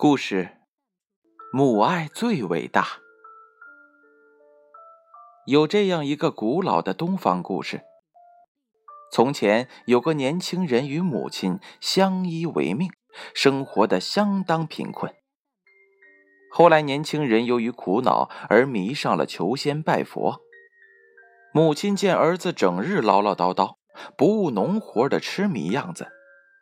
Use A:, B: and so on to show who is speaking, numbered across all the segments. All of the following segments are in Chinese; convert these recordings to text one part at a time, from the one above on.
A: 故事：母爱最伟大。有这样一个古老的东方故事：从前有个年轻人与母亲相依为命，生活的相当贫困。后来，年轻人由于苦恼而迷上了求仙拜佛。母亲见儿子整日唠唠叨叨、不务农活的痴迷样子。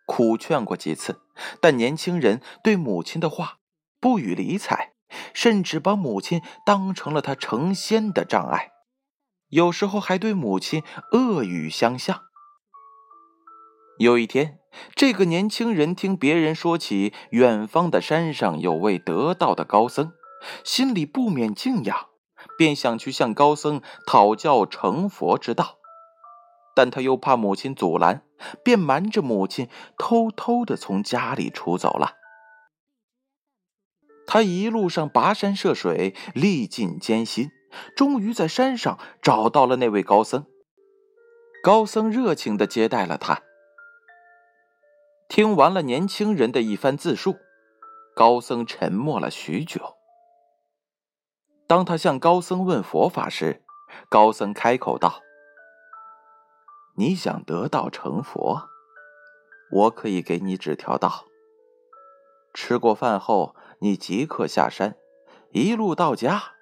A: 苦劝过几次，但年轻人对母亲的话不予理睬，甚至把母亲当成了他成仙的障碍，有时候还对母亲恶语相向。有一天，这个年轻人听别人说起远方的山上有位得道的高僧，心里不免敬仰，便想去向高僧讨教成佛之道。但他又怕母亲阻拦，便瞒着母亲，偷偷的从家里出走了。他一路上跋山涉水，历尽艰辛，终于在山上找到了那位高僧。高僧热情的接待了他。听完了年轻人的一番自述，高僧沉默了许久。当他向高僧问佛法时，高僧开口道。你想得道成佛，我可以给你指条道。吃过饭后，你即刻下山，一路到家，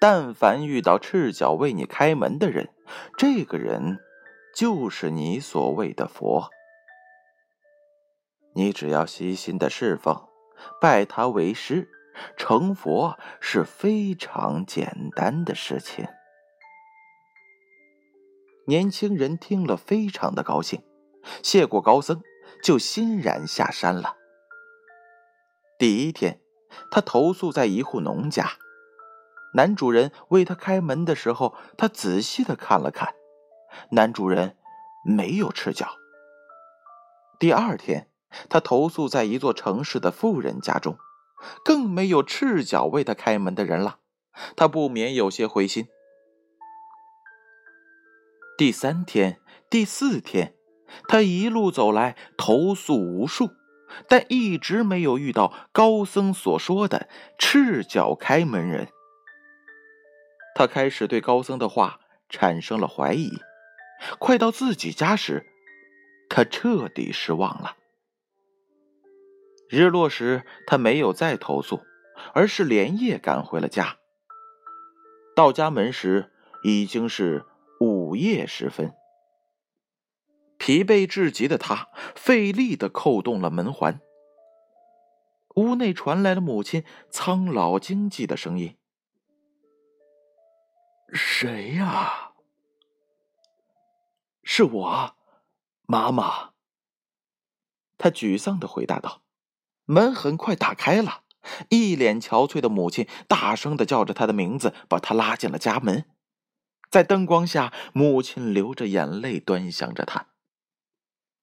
A: 但凡遇到赤脚为你开门的人，这个人就是你所谓的佛。你只要悉心的侍奉，拜他为师，成佛是非常简单的事情。年轻人听了，非常的高兴，谢过高僧，就欣然下山了。第一天，他投宿在一户农家，男主人为他开门的时候，他仔细的看了看，男主人没有赤脚。第二天，他投宿在一座城市的富人家中，更没有赤脚为他开门的人了，他不免有些灰心。第三天、第四天，他一路走来，投诉无数，但一直没有遇到高僧所说的赤脚开门人。他开始对高僧的话产生了怀疑。快到自己家时，他彻底失望了。日落时，他没有再投诉，而是连夜赶回了家。到家门时，已经是。午夜时分，疲惫至极的他费力的扣动了门环。屋内传来了母亲苍老惊悸的声音：“
B: 谁呀？”“是我，妈妈。”
A: 他沮丧的回答道。门很快打开了，一脸憔悴的母亲大声的叫着他的名字，把他拉进了家门。在灯光下，母亲流着眼泪端详着他。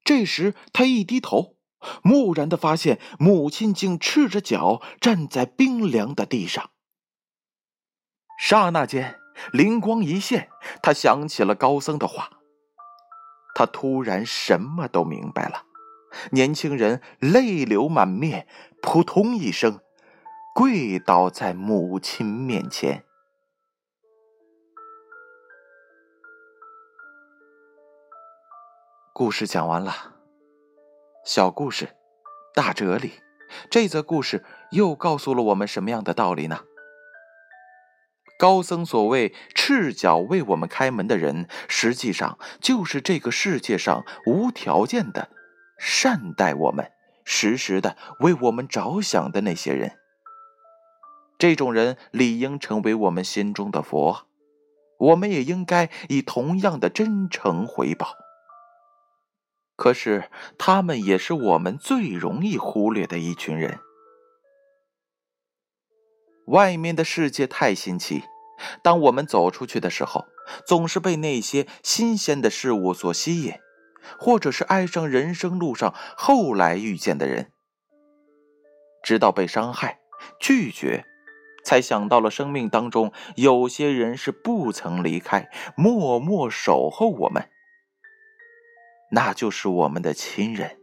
A: 这时，他一低头，蓦然的发现母亲竟赤着脚站在冰凉的地上。刹那间，灵光一现，他想起了高僧的话。他突然什么都明白了。年轻人泪流满面，扑通一声，跪倒在母亲面前。故事讲完了，小故事，大哲理。这则故事又告诉了我们什么样的道理呢？高僧所谓赤脚为我们开门的人，实际上就是这个世界上无条件的善待我们、时时的为我们着想的那些人。这种人理应成为我们心中的佛，我们也应该以同样的真诚回报。可是，他们也是我们最容易忽略的一群人。外面的世界太新奇，当我们走出去的时候，总是被那些新鲜的事物所吸引，或者是爱上人生路上后来遇见的人，直到被伤害、拒绝，才想到了生命当中有些人是不曾离开，默默守候我们。那就是我们的亲人。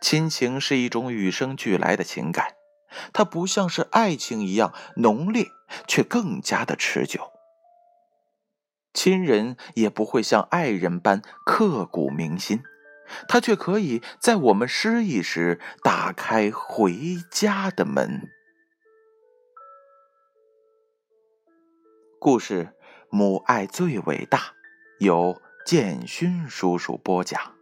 A: 亲情是一种与生俱来的情感，它不像是爱情一样浓烈，却更加的持久。亲人也不会像爱人般刻骨铭心，他却可以在我们失意时打开回家的门。故事《母爱最伟大》，由建勋叔叔播讲。